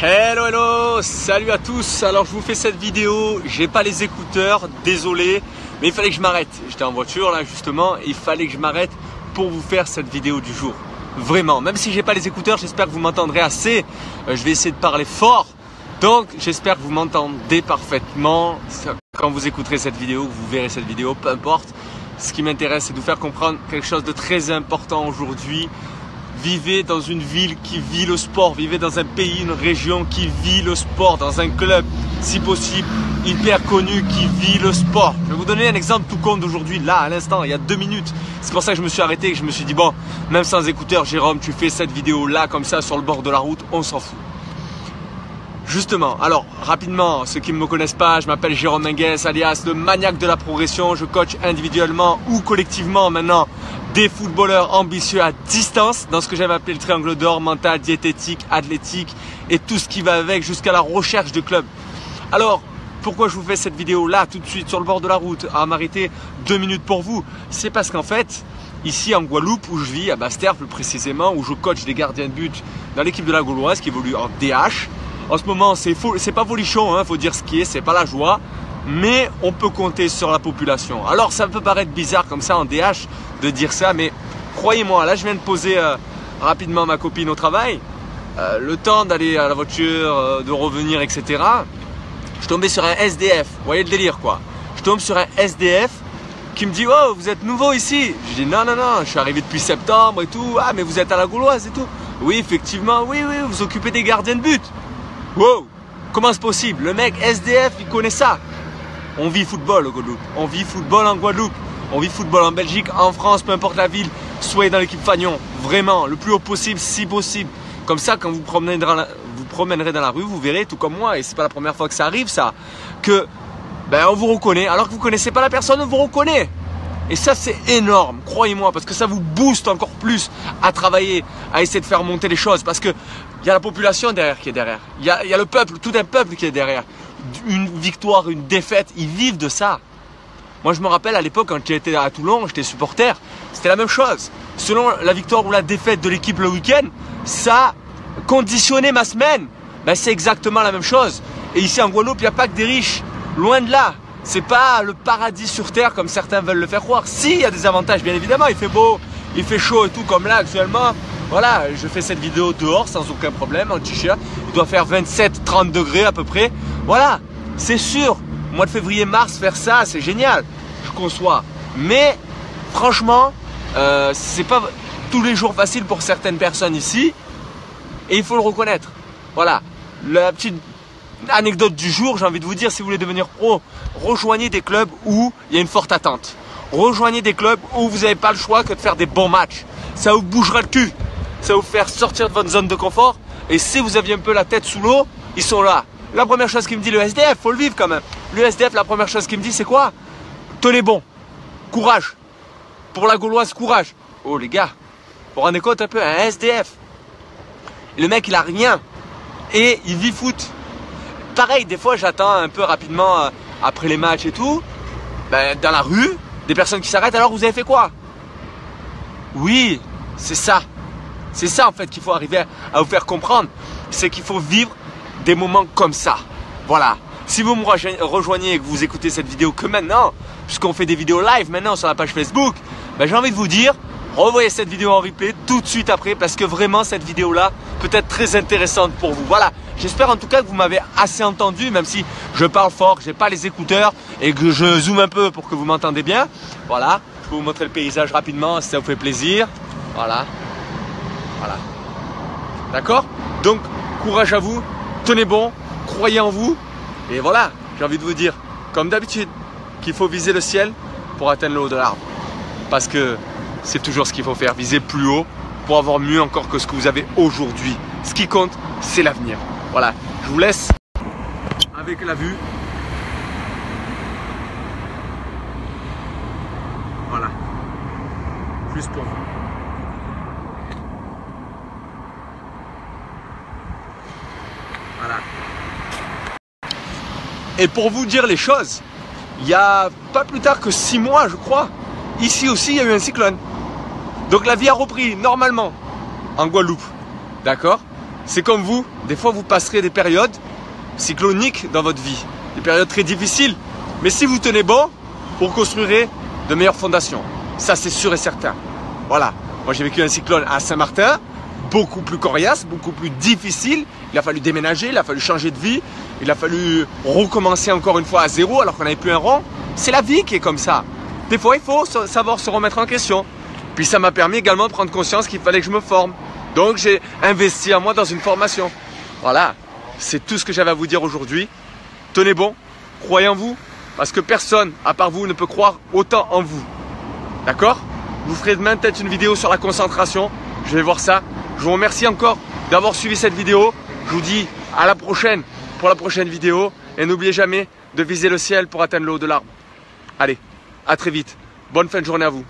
Hello hello, salut à tous. Alors je vous fais cette vidéo, j'ai pas les écouteurs, désolé, mais il fallait que je m'arrête. J'étais en voiture là justement, il fallait que je m'arrête pour vous faire cette vidéo du jour. Vraiment, même si j'ai pas les écouteurs, j'espère que vous m'entendrez assez. Euh, je vais essayer de parler fort. Donc j'espère que vous m'entendez parfaitement quand vous écouterez cette vidéo, vous verrez cette vidéo, peu importe. Ce qui m'intéresse, c'est de vous faire comprendre quelque chose de très important aujourd'hui Vivez dans une ville qui vit le sport, vivez dans un pays, une région qui vit le sport, dans un club, si possible, hyper connu qui vit le sport. Je vais vous donner un exemple tout con d'aujourd'hui, là, à l'instant, il y a deux minutes. C'est pour ça que je me suis arrêté, que je me suis dit, bon, même sans écouteur, Jérôme, tu fais cette vidéo là, comme ça, sur le bord de la route, on s'en fout. Justement, alors rapidement, ceux qui ne me connaissent pas, je m'appelle Jérôme Mengues, alias le maniaque de la progression. Je coach individuellement ou collectivement maintenant des footballeurs ambitieux à distance dans ce que j'aime appeler le triangle d'or, mental, diététique, athlétique et tout ce qui va avec jusqu'à la recherche de clubs. Alors, pourquoi je vous fais cette vidéo là tout de suite sur le bord de la route? À m'arrêter deux minutes pour vous. C'est parce qu'en fait, ici en Guadeloupe où je vis, à Bastère plus précisément, où je coach des gardiens de but dans l'équipe de la Gauloise qui évolue en DH, en ce moment, c'est pas volichon, hein, faut dire ce qui est, c'est pas la joie, mais on peut compter sur la population. Alors, ça peut paraître bizarre comme ça en DH de dire ça, mais croyez-moi, là, je viens de poser euh, rapidement ma copine au travail, euh, le temps d'aller à la voiture, euh, de revenir, etc. Je tombais sur un SDF, vous voyez le délire quoi. Je tombe sur un SDF qui me dit Oh, vous êtes nouveau ici Je dis Non, non, non, je suis arrivé depuis septembre et tout. Ah, mais vous êtes à la Gauloise et tout. Oui, effectivement, oui, oui, vous occupez des gardiens de but. Wow Comment c'est possible? Le mec SDF, il connaît ça. On vit football au Guadeloupe. On vit football en Guadeloupe. On vit football en Belgique, en France, peu importe la ville. Soyez dans l'équipe Fagnon. Vraiment, le plus haut possible, si possible. Comme ça, quand vous, promenez dans la, promènerez dans la rue, vous verrez, tout comme moi, et c'est pas la première fois que ça arrive, ça, que ben, on vous reconnaît. Alors que vous connaissez pas la personne, on vous reconnaît. Et ça, c'est énorme, croyez-moi, parce que ça vous booste encore plus à travailler, à essayer de faire monter les choses. Parce que il y a la population derrière qui est derrière. Il y a, le peuple, tout un peuple qui est derrière. Une victoire, une défaite, ils vivent de ça. Moi, je me rappelle à l'époque, quand j'étais à Toulon, j'étais supporter, c'était la même chose. Selon la victoire ou la défaite de l'équipe le week-end, ça conditionnait ma semaine. Ben, c'est exactement la même chose. Et ici en Guadeloupe, il n'y a pas que des riches. Loin de là. C'est pas le paradis sur terre comme certains veulent le faire croire. Si, il y a des avantages, bien évidemment. Il fait beau, il fait chaud et tout, comme là actuellement. Voilà, je fais cette vidéo dehors sans aucun problème, en t-shirt. Il doit faire 27-30 degrés à peu près. Voilà, c'est sûr. Mois de février-mars, faire ça, c'est génial. Je conçois. Mais franchement, euh, c'est pas tous les jours facile pour certaines personnes ici. Et il faut le reconnaître. Voilà. La petite anecdote du jour, j'ai envie de vous dire, si vous voulez devenir pro, rejoignez des clubs où il y a une forte attente. Rejoignez des clubs où vous n'avez pas le choix que de faire des bons matchs. Ça vous bougera le cul ça vous faire sortir de votre zone de confort. Et si vous aviez un peu la tête sous l'eau, ils sont là. La première chose qu'il me dit le SDF, faut le vivre quand même. Le SDF, la première chose qu'il me dit, c'est quoi? Tenez bon, courage. Pour la Gauloise, courage. Oh les gars, vous vous rendez compte un peu, un SDF. le mec, il a rien. Et il vit foot. Pareil, des fois, j'attends un peu rapidement euh, après les matchs et tout. Ben, dans la rue, des personnes qui s'arrêtent. Alors, vous avez fait quoi? Oui, c'est ça. C'est ça en fait qu'il faut arriver à vous faire comprendre. C'est qu'il faut vivre des moments comme ça. Voilà. Si vous me rejoignez et que vous écoutez cette vidéo que maintenant, puisqu'on fait des vidéos live maintenant sur la page Facebook, ben j'ai envie de vous dire, revoyez cette vidéo en replay tout de suite après parce que vraiment cette vidéo là peut être très intéressante pour vous. Voilà, j'espère en tout cas que vous m'avez assez entendu même si je parle fort, que j'ai pas les écouteurs et que je zoome un peu pour que vous m'entendez bien. Voilà, je vais vous montrer le paysage rapidement si ça vous fait plaisir. Voilà. Voilà. D'accord? Donc, courage à vous, tenez bon, croyez en vous. Et voilà, j'ai envie de vous dire, comme d'habitude, qu'il faut viser le ciel pour atteindre le haut de l'arbre. Parce que c'est toujours ce qu'il faut faire, viser plus haut pour avoir mieux encore que ce que vous avez aujourd'hui. Ce qui compte, c'est l'avenir. Voilà, je vous laisse avec la vue. Voilà. Juste pour vous. Et pour vous dire les choses, il y a pas plus tard que six mois, je crois, ici aussi, il y a eu un cyclone. Donc la vie a repris normalement en Guadeloupe. D'accord? C'est comme vous, des fois vous passerez des périodes cycloniques dans votre vie, des périodes très difficiles. Mais si vous tenez bon, vous construirez de meilleures fondations. Ça, c'est sûr et certain. Voilà. Moi, j'ai vécu un cyclone à Saint-Martin, beaucoup plus coriace, beaucoup plus difficile. Il a fallu déménager, il a fallu changer de vie, il a fallu recommencer encore une fois à zéro alors qu'on n'avait plus un rond. C'est la vie qui est comme ça. Des fois, il faut savoir se remettre en question. Puis ça m'a permis également de prendre conscience qu'il fallait que je me forme. Donc j'ai investi en moi dans une formation. Voilà, c'est tout ce que j'avais à vous dire aujourd'hui. Tenez bon, croyez en vous, parce que personne, à part vous, ne peut croire autant en vous. D'accord? Vous ferai demain peut-être une vidéo sur la concentration. Je vais voir ça. Je vous remercie encore d'avoir suivi cette vidéo. Je vous dis à la prochaine pour la prochaine vidéo. Et n'oubliez jamais de viser le ciel pour atteindre le haut de l'arbre. Allez, à très vite. Bonne fin de journée à vous.